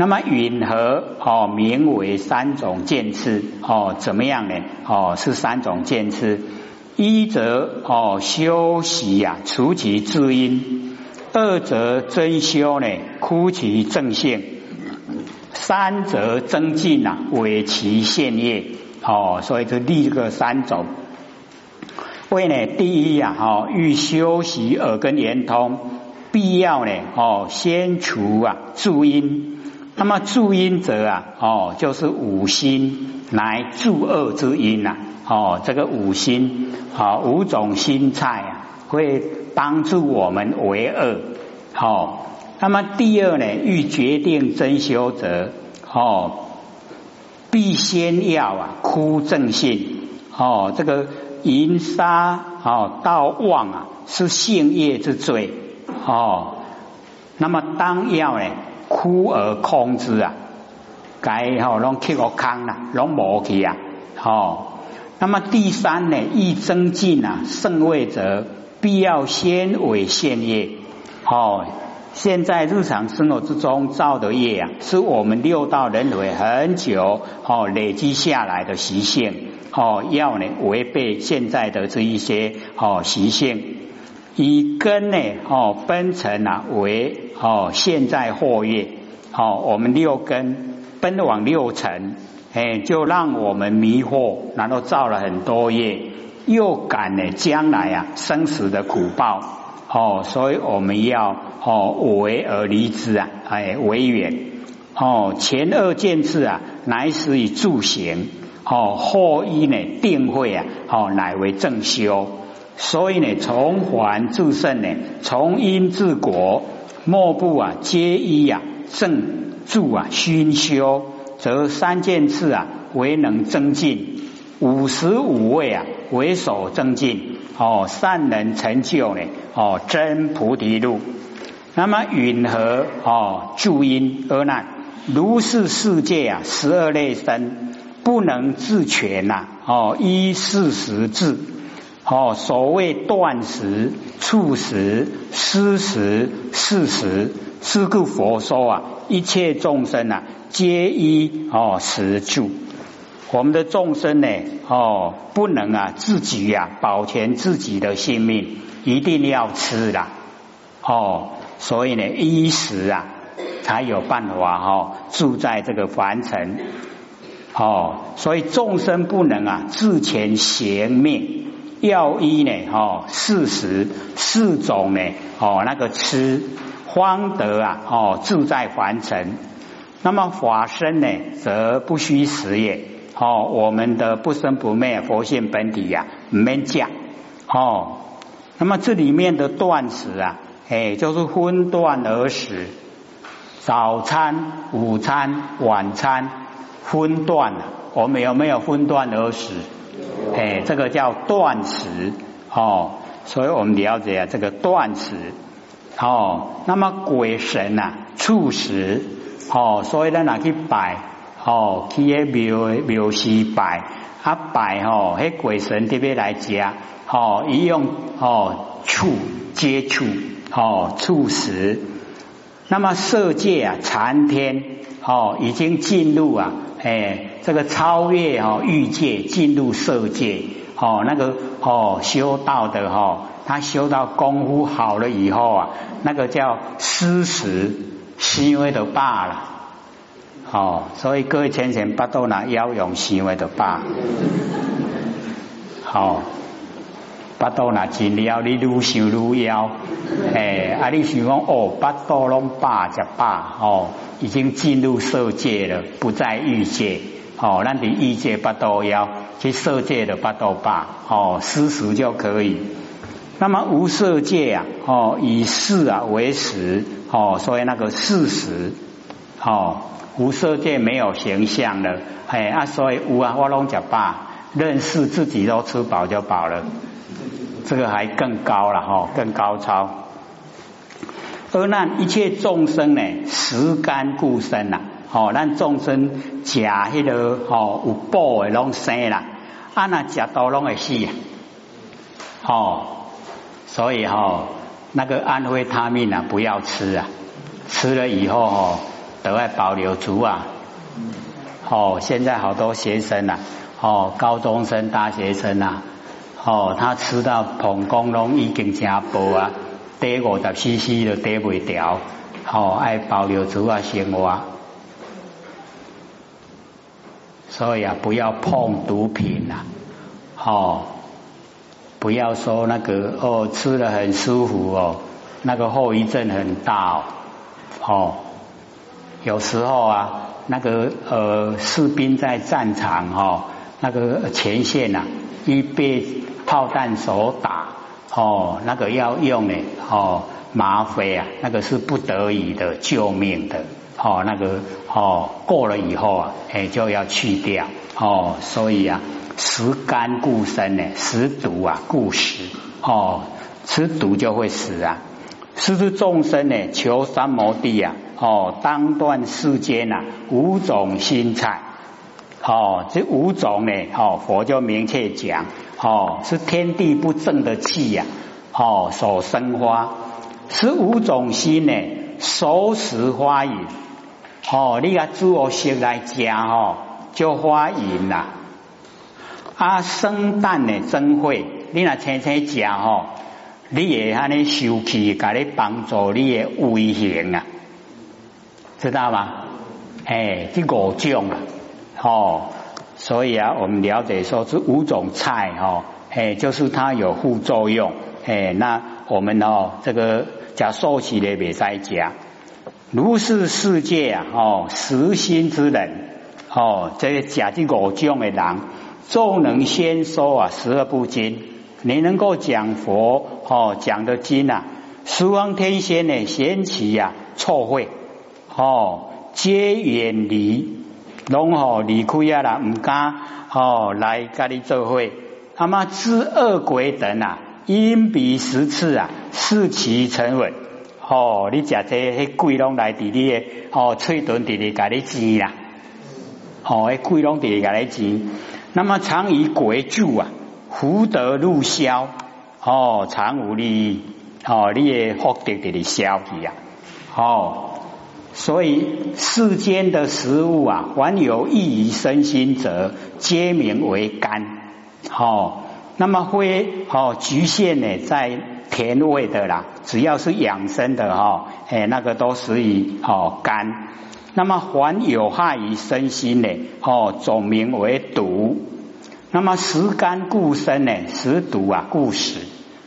那么允和哦，名为三种见次哦，怎么样呢？哦，是三种见次。一则哦，修习呀，除其自因；二则真修呢，枯其正性；三则增进呐，为其现业。哦，所以就立这个三种。为呢，第一呀，哦，欲修习耳根圆通，必要呢，哦，先除啊助因。那么助因者啊，哦，就是五心来助恶之因呐，哦，这个五心，哦，五种心菜啊，会帮助我们为恶，好。那么第二呢，欲决定真修者，哦，必先要啊枯正性，哦，这个淫杀，哦，道妄啊，是性业之罪，哦，那么当要呢？枯而空之啊，该吼拢去个空啦，拢无去啊，吼。那么第三呢，欲增进啊圣位者，必要先为现业。哦，现在日常生活之中造的业啊，是我们六道轮回很久哦累积下来的习性。哦，要呢违背现在的这一些哦习性。以根呢，哦，分成啊，为哦，现在货业，哦，我们六根奔往六尘，哎，就让我们迷惑，然后造了很多业，又感呢将来啊生死的苦报，哦，所以我们要哦为而离之啊，哎，为远，哦，前二件事啊，乃始以助行，哦，后一呢定慧啊，哦，乃为正修。所以呢，从凡至圣呢，从因至果，莫不啊皆依啊正助啊熏修，则三件事啊为能增进，五十五位啊为所增进。哦，善人成就呢，哦真菩提路。那么允和哦助因而难，如是世界啊十二类生不能自全呐。哦依事实治。哦，所谓断食、触食、施食、事食，是故佛说啊，一切众生啊，皆依哦食住。我们的众生呢，哦，不能啊自己呀保全自己的性命，一定要吃的哦。所以呢，衣食啊才有办法哈住在这个凡尘。哦，所以众生不能啊自前贤命。要医呢？哦，四十四种呢？哦，那个吃方得啊？哦，自在凡尘。那么法身呢，则不虚实也。哦，我们的不生不灭佛性本体呀，没讲。哦，那么这里面的断食啊，哎，就是分段而食。早餐、午餐、晚餐分段我们有没有分段而食？哎，这个叫断食哦，所以我们了解啊，这个断食哦。那么鬼神呐，处食哦，所以咱拿去拜哦，去个庙庙寺拜啊拜哦，迄鬼神特别来接啊哦，一用哦触接触哦触食。那么色界啊，禅天哦，已经进入啊，哎。这个超越哦欲界进入色界哦那个哦修道的哈他修到功夫好了以后啊那个叫施食细微的罢了哦所以各位浅浅不都拿要用细微的罢好不都拿尽了你愈想愈枵哎啊你想讲哦不都拢罢就罢哦已经进入色界了不在欲界。哦，那你欲界不都要去色界的不都罢哦，施食就可以。那么无色界啊，哦，以事啊为食哦，所以那个事实哦，无色界没有形象了，哎啊，所以无啊，我拢讲罢，认识自己都吃饱就饱了，这个还更高了哈，更高超。而那一切众生呢，食甘故生呐。哦，咱众生食迄个哦有补的拢生啦，啊那食多拢会死！哦，所以哈那个安徽他命啊不要吃啊，吃了以后哦都要保留住啊。哦，现在好多学生啊，哦，高中生、大学生啊，哦，他吃到膀胱拢已经加薄啊，得五十 CC 都得不掉，哦，爱保留住啊生活。所以啊，不要碰毒品呐，哦，不要说那个哦，吃的很舒服哦，那个后遗症很大哦，哦，有时候啊。那个呃，士兵在战场哈，那个前线呐，一被炮弹所打哦，那个要用呢哦，吗啡啊，那个是不得已的救命的哦，那个哦过了以后啊，哎就要去掉哦，所以啊，食甘固身呢，食毒啊固食哦，吃毒就会死啊，是不是众生呢？求三摩地啊。哦，当断世间呐，五种心菜，哦，这五种呢，哦，佛就明确讲，哦，是天地不正的气呀，哦，所生花，是五种心呢，熟食花饮，哦，你啊煮我食来食哦，就花饮啦，啊，生蛋呢真会，你若青青食哦，你也安尼受气，甲你帮助你的胃型啊。知道吗？哎，这五种啊，哦，所以啊，我们了解说这五种菜哦，哎，就是它有副作用，哎，那我们哦，这个叫受洗的别再讲，如是世界啊，哦，实心之人，哦，这个假这五种的人，众能先说啊，十二不精，你能够讲佛哦，讲的经啊，十方天仙呢，贤起呀，错会。哦，皆远离，拢吼离开啊啦，毋敢吼来甲你做伙。那么知恶鬼等啊，因彼十次啊，视其沉稳。哦，你食这迄鬼拢来伫你诶，吼，喙唇伫你甲你煎啦。哦，迄鬼拢伫你甲你煎。那么常以鬼助啊，福德入消。哦，常无利益。哦，你诶福德伫你消去啊。哦。所以世间的食物啊，凡有益于身心者，皆名为甘。好，那么会好局限呢，在甜味的啦，只要是养生的哈，哎，那个都属于好甘。那么凡有害于身心呢，哦，总名为毒。那么食甘固身呢，食毒啊固食。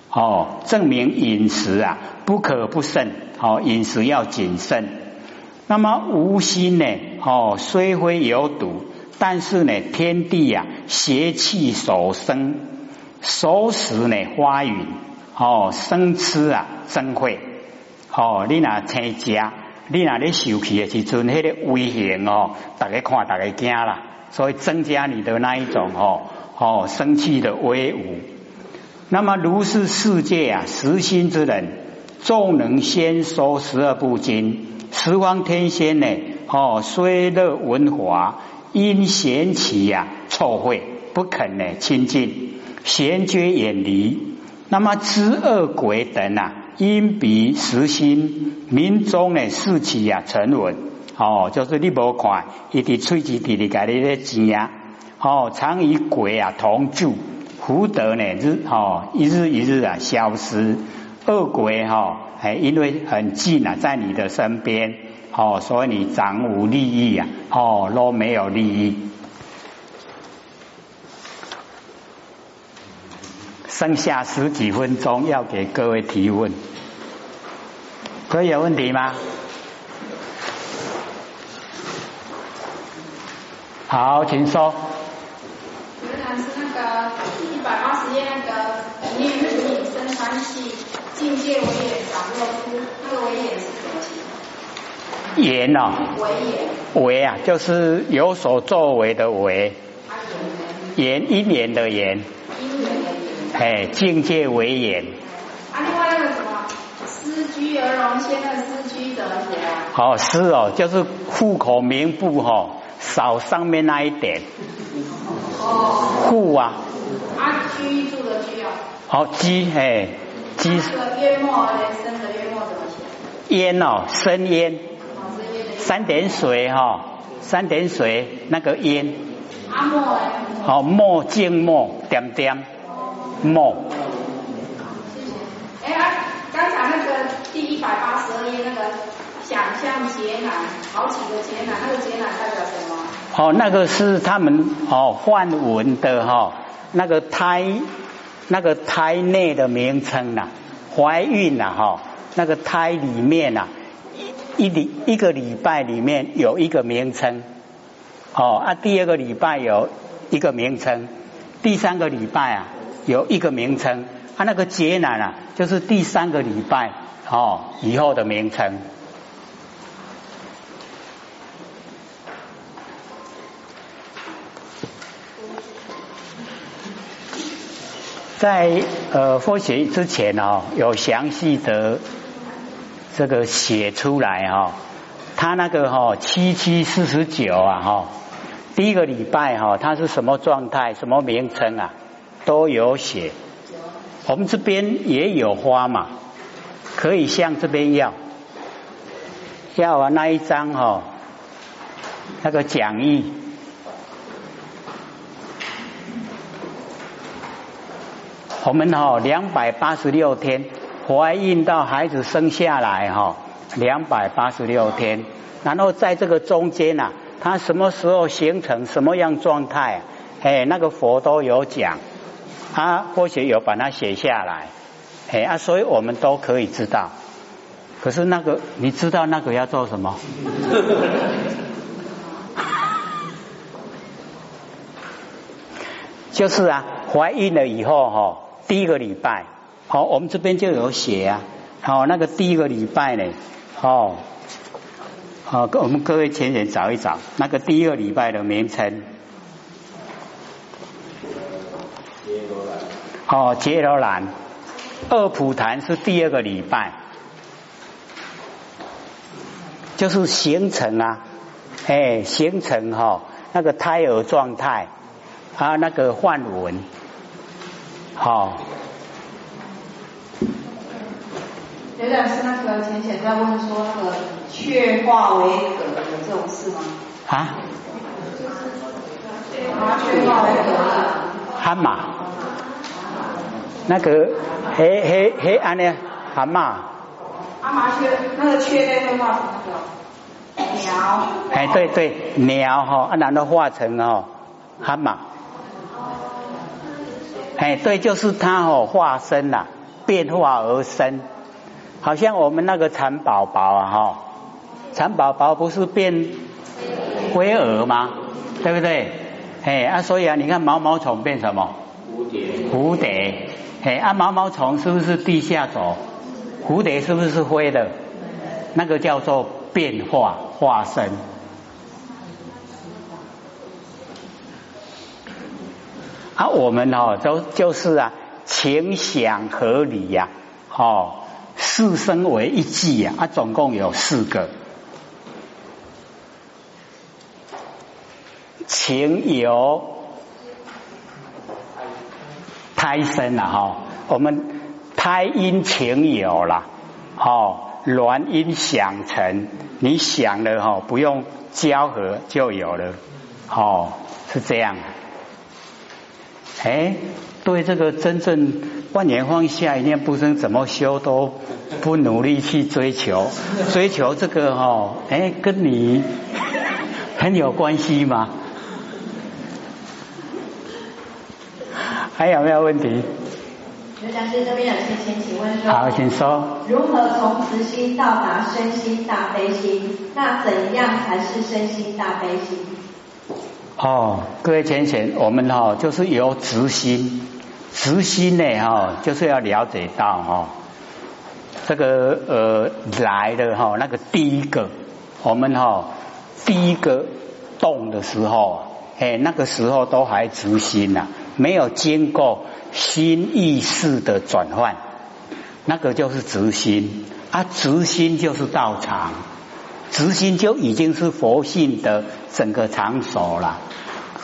哦，证明饮食啊不可不慎。哦，饮食要谨慎。那么无心呢？哦，虽非有毒，但是呢，天地呀，邪气所生，所使呢，花云哦，生吃啊，生会哦。你那参加，你那咧受气的时阵，迄个危险哦，大家看，大家惊啦，所以增加你的那一种哦哦生气的威武。那么如是世界啊，实心之人，众能先说十二部经。十方天仙呢？哦，虽乐文华，因贤起呀，错会不肯呢亲近，贤绝远离。那么知恶鬼等啊，因彼实心，民众呢士气呀沉稳。哦，就是你无看，一直吹气地里家里咧钱啊。哦，常与鬼啊同住，福德呢日哦一日一日啊消失，恶鬼哈。哎，因为很近啊，在你的身边，哦，所以你掌无利益啊，哦，都没有利益。剩下十几分钟要给各位提问，可以有问题吗？好，请说。原来是那个一百八十页那个念日引生三系。境界为眼掌握出，那个为眼是什么情？眼哦，为眼，为啊，就是有所作为的为。眼一眼的眼。一眼的眼。哎，境界为眼。啊，另外那个什么，思居而容现在思居怎么写啊？好，思哦，就是户口名簿哈，少上面那一点。哦。户啊。啊，居住的居啊。好，居哎。这个约莫人生的约莫怎么写？烟哦，生烟。三点水哈，三点水那个烟。阿莫哎。好，墨静墨点点墨。谢谢。哎，刚才那个第一百八十二页那个想象劫难，好几个劫难，那个劫难代表什么？哦，那个是他们哦梵文的哈，那个胎那个胎内的名称呐，怀孕呐哈，那个胎里面呐一礼一个礼拜里面有一个名称，哦啊第二个礼拜有。一个名称，第三个礼拜啊有一个名称，啊那个劫难啊就是第三个礼拜哦以后的名称，在呃佛学之前哦有详细的这个写出来哈，他那个哈七七四十九啊哈。第一个礼拜哈，它是什么状态？什么名称啊？都有写。我们这边也有花嘛，可以向这边要。要啊，那一张哈，那个讲义。我们哈两百八十六天怀孕到孩子生下来哈，两百八十六天，然后在这个中间呐。它什么时候形成什么样状态？哎，那个佛都有讲，他或许有把它写下来，哎啊，所以我们都可以知道。可是那个，你知道那个要做什么？就是啊，怀孕了以后哈，第一个礼拜，好，我们这边就有写啊，好，那个第一个礼拜呢，哦。好，我们各位前人找一找那个第一个礼拜的名称。哦，杰罗兰，二普坛是第二个礼拜，就是形成啊，哎，形成哈那个胎儿状态啊，那个幻文，好。有点是那个浅浅在问说那个雀化为蛤有这种事吗？啊？雀化为葛。蛤蟆。那个黑黑黑暗的蛤蟆。蛤蟆雀，那个雀类会化成那个鸟。哎，对对，鸟哈，啊，然后化成哦蛤蟆。哎，对，就是它哦，化身呐，变化而生。好像我们那个蚕宝宝啊，哈，蚕宝宝不是变灰蛾吗？对不对？哎啊，所以啊，你看毛毛虫变什么？蝴蝶。蝴蝶。哎啊，毛毛虫是不是地下走？蝴蝶是不是灰的？那个叫做变化化身。啊，我们哦，都就是啊，情想合理呀，哦。四生为一季呀，啊，总共有四个情有胎生了哈，我们胎因情有了，哦，卵因想成，你想了哈，不用交合就有了，哦，是这样，哎，对这个真正。万年放下，一念不生，怎么修都不努力去追求，追求这个哈，哎，跟你很有关系吗？还有没有问题？刘讲师这边有些先请问说，好，请说。如何从慈心到达身心大悲心？那怎样才是身心大悲心？哦，各位浅浅，我们哈就是由直心。直心呢，哈，就是要了解到哈，这个呃来的哈，那个第一个，我们哈第一个动的时候，哎，那个时候都还直心呐，没有经过心意识的转换，那个就是直心啊，直心就是道场，直心就已经是佛性的整个场所了，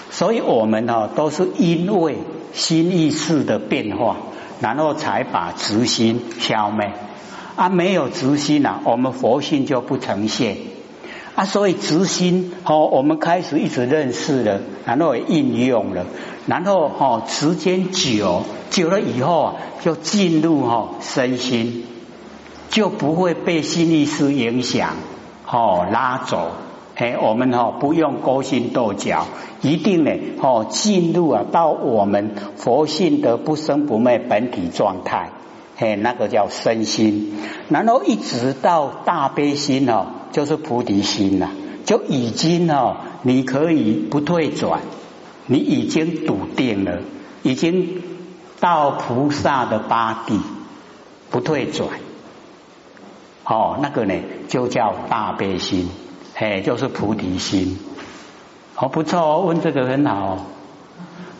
所以我们哈都是因为。心意识的变化，然后才把执心消灭。啊，没有执心啊，我们佛性就不呈现。啊，所以执心哦，我们开始一直认识了，然后应用了，然后哦，时间久久了以后啊，就进入哦身心，就不会被心意识影响哦拉走。哎，我们哦不用勾心斗角，一定呢哦进入啊到我们佛性的不生不灭本体状态。嘿，那个叫身心，然后一直到大悲心哦，就是菩提心了，就已经哦，你可以不退转，你已经笃定了，已经到菩萨的八地，不退转。哦，那个呢就叫大悲心，嘿，就是菩提心。哦，不错，问这个很好，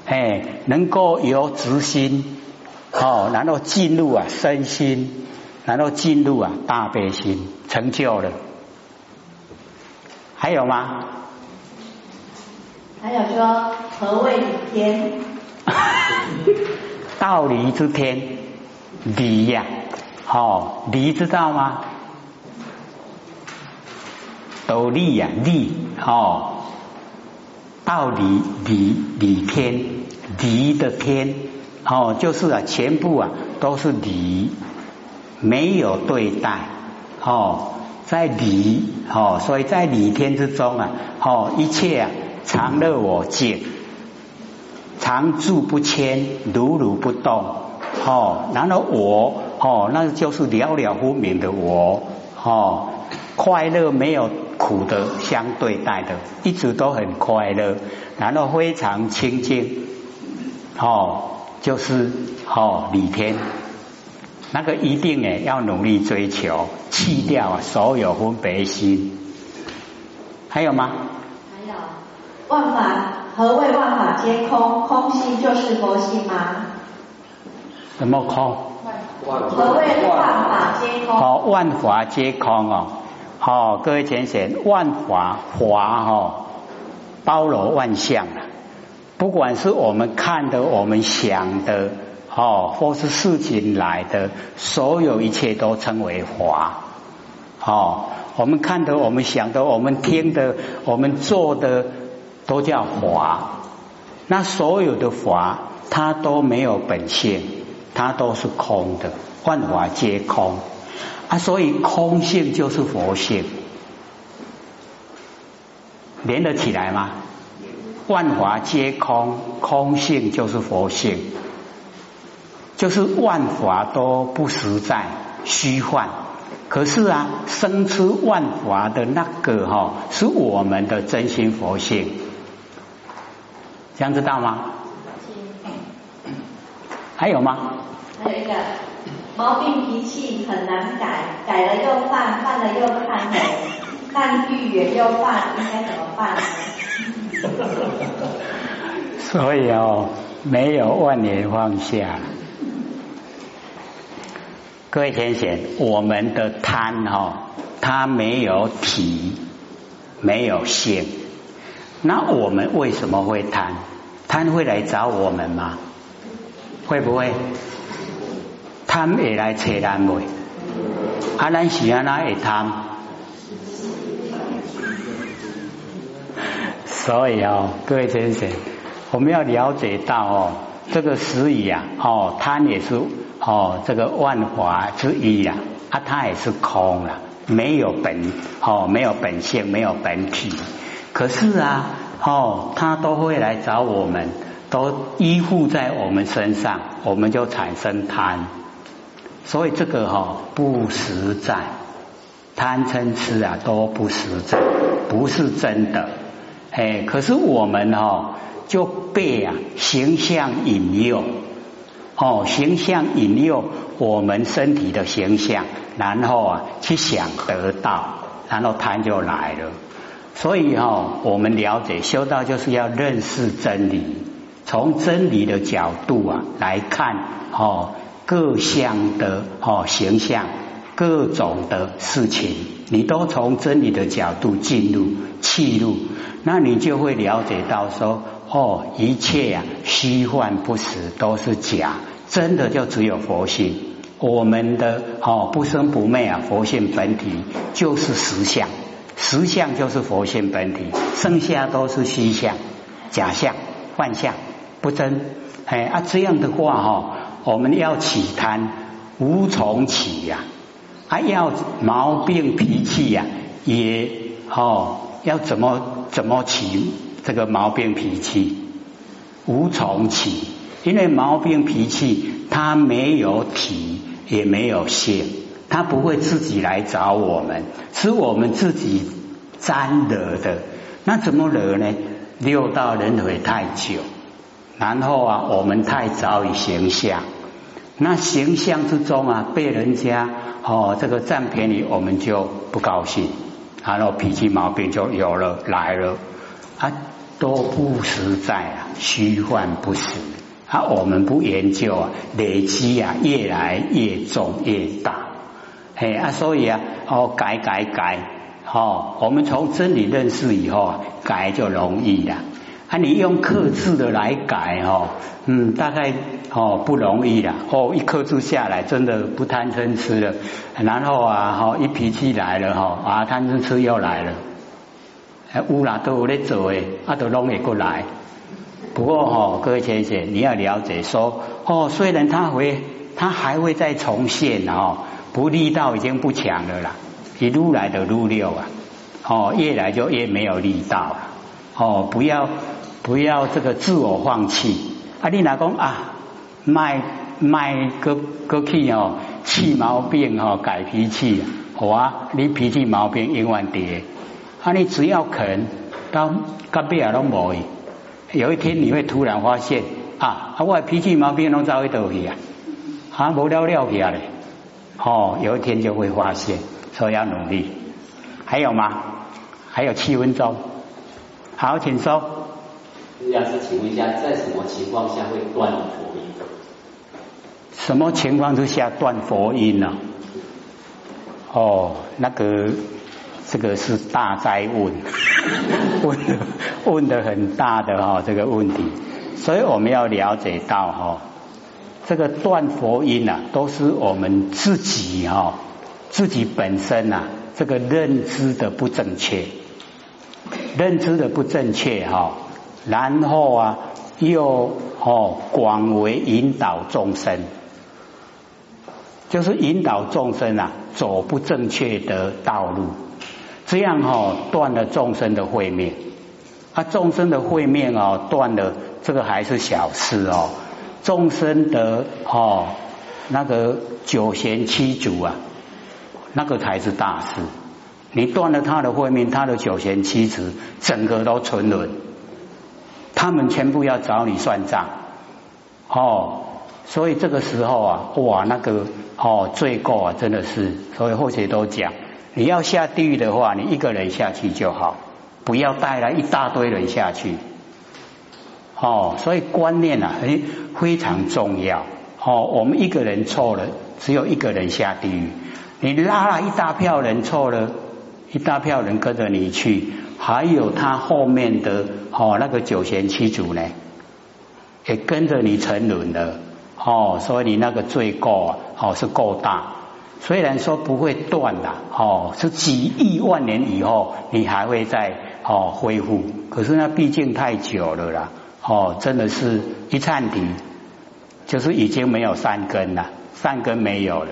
哎，能够由直心。哦，然后进入啊身心，然后进入啊大悲心，成就了。还有吗？还有说何谓理天？道理之天，理呀，哦，理知道吗？斗理呀，理，哦，道理理理天，理的天。哦，就是啊，全部啊都是理，没有对待。哦，在理，哦，所以在理天之中啊，哦，一切啊常乐我净，常住不迁，如如不动。哦，然后我，哦，那就是了了分明的我。哦，快乐没有苦的相对待的，一直都很快乐，然后非常清净。哦。就是哦，理天，那个一定呢要努力追求，弃掉所有分别心。还有吗？还有，万法何谓万法皆空？空性就是佛性吗？什么空？何谓万法皆空？哦，万法皆空哦。哦，各位浅显，万法法哦，包罗万象啊。不管是我们看的、我们想的，哦，或是事情来的，所有一切都称为法。哦，我们看的、我们想的、我们听的、我们做的，都叫法。那所有的法，它都没有本性，它都是空的，万法皆空啊。所以空性就是佛性，连得起来吗？万法皆空，空性就是佛性，就是万法都不实在，虚幻。可是啊，生出万法的那个哈，是我们的真心佛性，这样知道吗？还有吗？还有一个毛病脾气很难改，改了又犯，犯了又忏悔，但遇缘又犯，应该怎么办呢？所以哦，没有万年放下。各位先贤，我们的贪哈，它没有体，没有性。那我们为什么会贪？贪会来找我们吗？会不会？贪也来扯咱会？啊，咱是安那会贪？所以哦，各位先生，我们要了解到哦，这个实语啊，哦，贪也是哦，这个万法之一呀，啊，它也是空了，没有本哦，没有本性，没有本体。可是啊，哦，它都会来找我们，都依附在我们身上，我们就产生贪。所以这个哈不实在，贪嗔痴啊都不实在，不是真的。哎，可是我们哈就被啊形象引诱，哦，形象引诱我们身体的形象，然后啊去想得到，然后贪就来了。所以哈，我们了解修道就是要认识真理，从真理的角度啊来看哦各项的哦形象，各种的事情，你都从真理的角度进入切入。那你就会了解到说，哦，一切呀虚幻不实都是假，真的就只有佛性。我们的哦不生不灭啊，佛性本体就是实相，实相就是佛性本体，剩下都是虚相、假象、幻象，不真。哎啊，这样的话哈，我们要起贪，无从起呀。啊，要毛病脾气呀，也哦，要怎么怎么起这个毛病脾气？无从起，因为毛病脾气它没有体，也没有性，它不会自己来找我们，是我们自己沾惹的。那怎么惹呢？六道轮回太久。然后啊，我们太早以形象，那形象之中啊，被人家哦这个占便宜，我们就不高兴，然后脾气毛病就有了来了啊，都不实在啊，虚幻不实啊，我们不研究啊，累积啊越来越重越大，嘿啊，所以啊哦改改改，哦，我们从真理认识以后啊，改就容易了。啊，你用克制的来改哦，嗯，大概哦不容易啦。哦，一克制下来，真的不贪嗔痴了。然后啊，哈，一脾气来了哈，啊，贪嗔痴又来了。乌啦都有在做诶，啊，都拢会过来。不过哈，各位先生，你要了解说，哦，虽然他会，他还会再重现哦，不力道已经不强了啦，一路来的路六啊，哦，越来就越没有力道了。哦，不要。不要这个自我放弃啊！你哪讲啊？卖卖个个气哦，气毛病哦，改脾气好啊！你脾气毛病永远跌啊！你只要肯到隔壁啊都无有一天你会突然发现啊，我脾气毛病拢早一倒去啊，啊无了了去啊嘞！哦，有一天就会发现，所以要努力。还有吗？还有七分钟，好，请说说。要是请问一下，在什么情况下会断佛音？什么情况之下断佛音呢？哦，那个这个是大灾问，问的问的很大的哈这个问题，所以我们要了解到哈，这个断佛音啊，都是我们自己哈自己本身呐这个认知的不正确，认知的不正确哈。然后啊，又哦广为引导众生，就是引导众生啊走不正确的道路，这样哈断了众生的慧命。啊，众生的慧命哦断了，这个还是小事哦。众生的哦那个九贤七祖啊，那个才是大事。你断了他的慧命，他的九贤七祖整个都沉沦。他们全部要找你算账，哦，所以这个时候啊，哇，那个哦罪过啊，真的是，所以后学都讲，你要下地狱的话，你一个人下去就好，不要带来一大堆人下去，哦，所以观念啊，哎，非常重要，哦，我们一个人错了，只有一个人下地狱，你拉了一大票人错了，一大票人跟着你去。还有他后面的哦，那个九贤七祖呢，也跟着你沉沦了哦，所以你那个罪过哦是够大。虽然说不会断的哦，是几亿万年以后你还会再哦恢复，可是那毕竟太久了啦哦，真的是一颤体，就是已经没有善根了，善根没有了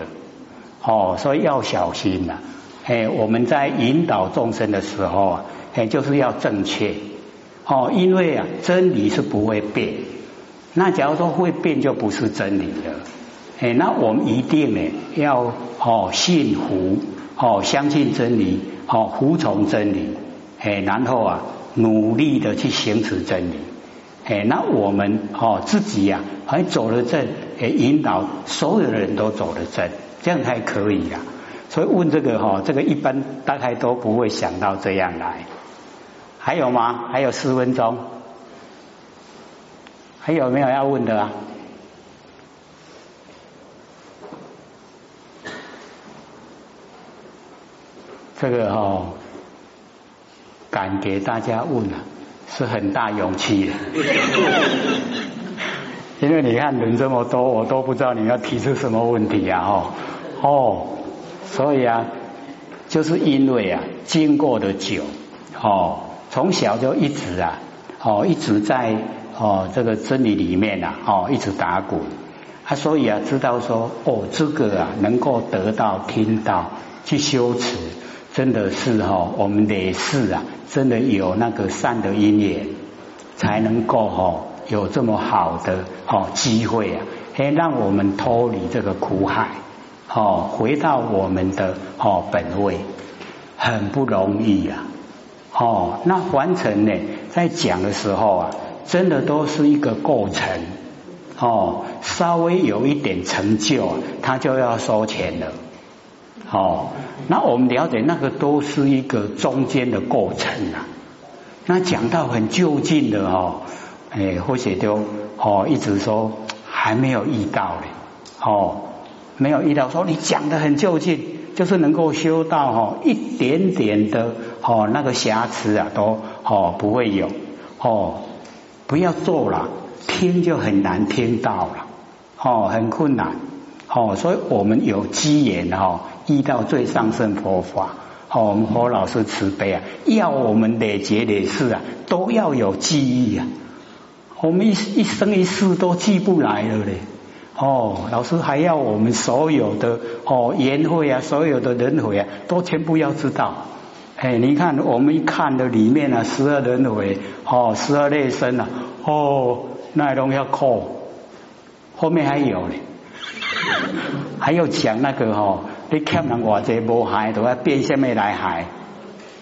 哦，所以要小心呐。哎，我们在引导众生的时候啊。哎，就是要正确哦，因为啊，真理是不会变。那假如说会变，就不是真理了。哎，那我们一定呢要哦信服哦，相信真理哦，服从真理。哎，然后啊，努力的去行持真理。哎，那我们哦自己呀，还走了正，哎，引导所有的人都走了正，这样才可以呀。所以问这个哈，这个一般大概都不会想到这样来。还有吗？还有四分钟，还有没有要问的啊？这个哦，敢给大家问啊，是很大勇气的。因为你看人这么多，我都不知道你要提出什么问题啊！哦哦，所以啊，就是因为啊，经过的久哦，从小就一直啊哦一直在哦这个真理里面啊哦一直打滚啊，所以啊知道说哦这个啊能够得到听到去修持，真的是哈我们得是啊真的有那个善的因缘，才能够哈有这么好的哦机会啊，可以让我们脱离这个苦海。哦，回到我们的哦本位，很不容易呀。哦，那完成呢，在讲的时候啊，真的都是一个过程。哦，稍微有一点成就，他就要收钱了。哦，那我们了解那个都是一个中间的过程啊。那讲到很就近的哦，哎，或许就哦一直说还没有遇到嘞。哦。没有遇到说你讲的很就近，就是能够修到哈一点点的哦那个瑕疵啊都哦不会有哦不要做了听就很难听到了哦很困难哦所以我们有机缘哈遇到最上圣佛法哦我们佛老师慈悲啊要我们累劫累世啊都要有记忆啊我们一一生一世都记不来了嘞。哦，老师还要我们所有的哦言会啊，所有的轮回啊，都全部要知道。哎，你看我们看的里面啊，十二轮回哦，十二类生啊，哦，那东西要扣。后面还有呢，还有讲那个哦，你看人偌济无害，都要变什么来害？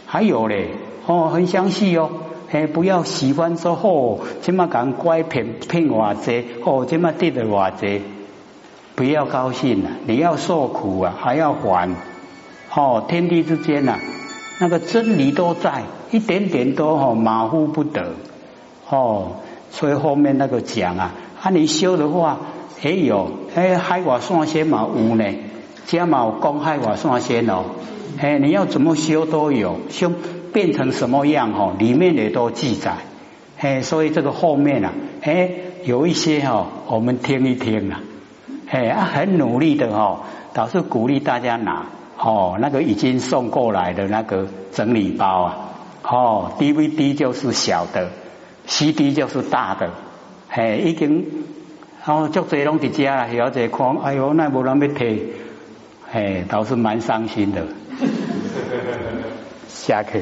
还有嘞，哦，很详细哦。哎，不要喜欢说哦，这么讲乖骗骗我这哦，这么得的我这，不要高兴了，你要受苦啊，还要还哦，天地之间呐，那个真理都在，一点点都哦马虎不得哦，所以后面那个讲啊，啊你修的话，哎有哎海外算仙嘛有呢，加嘛公海外算仙哦，哎你要怎么修都有修。变成什么样哈？里面也都记载，哎，所以这个后面啊，哎，有一些哈，我们听一听啊，哎，很努力的哈，倒是鼓励大家拿哦，那个已经送过来的那个整理包啊，哦，DVD 就是小的，CD 就是大的，哎，已经哦，足侪拢伫家啦，小姐看，哎呦，那无人要摕，哎，倒是蛮伤心的。下课。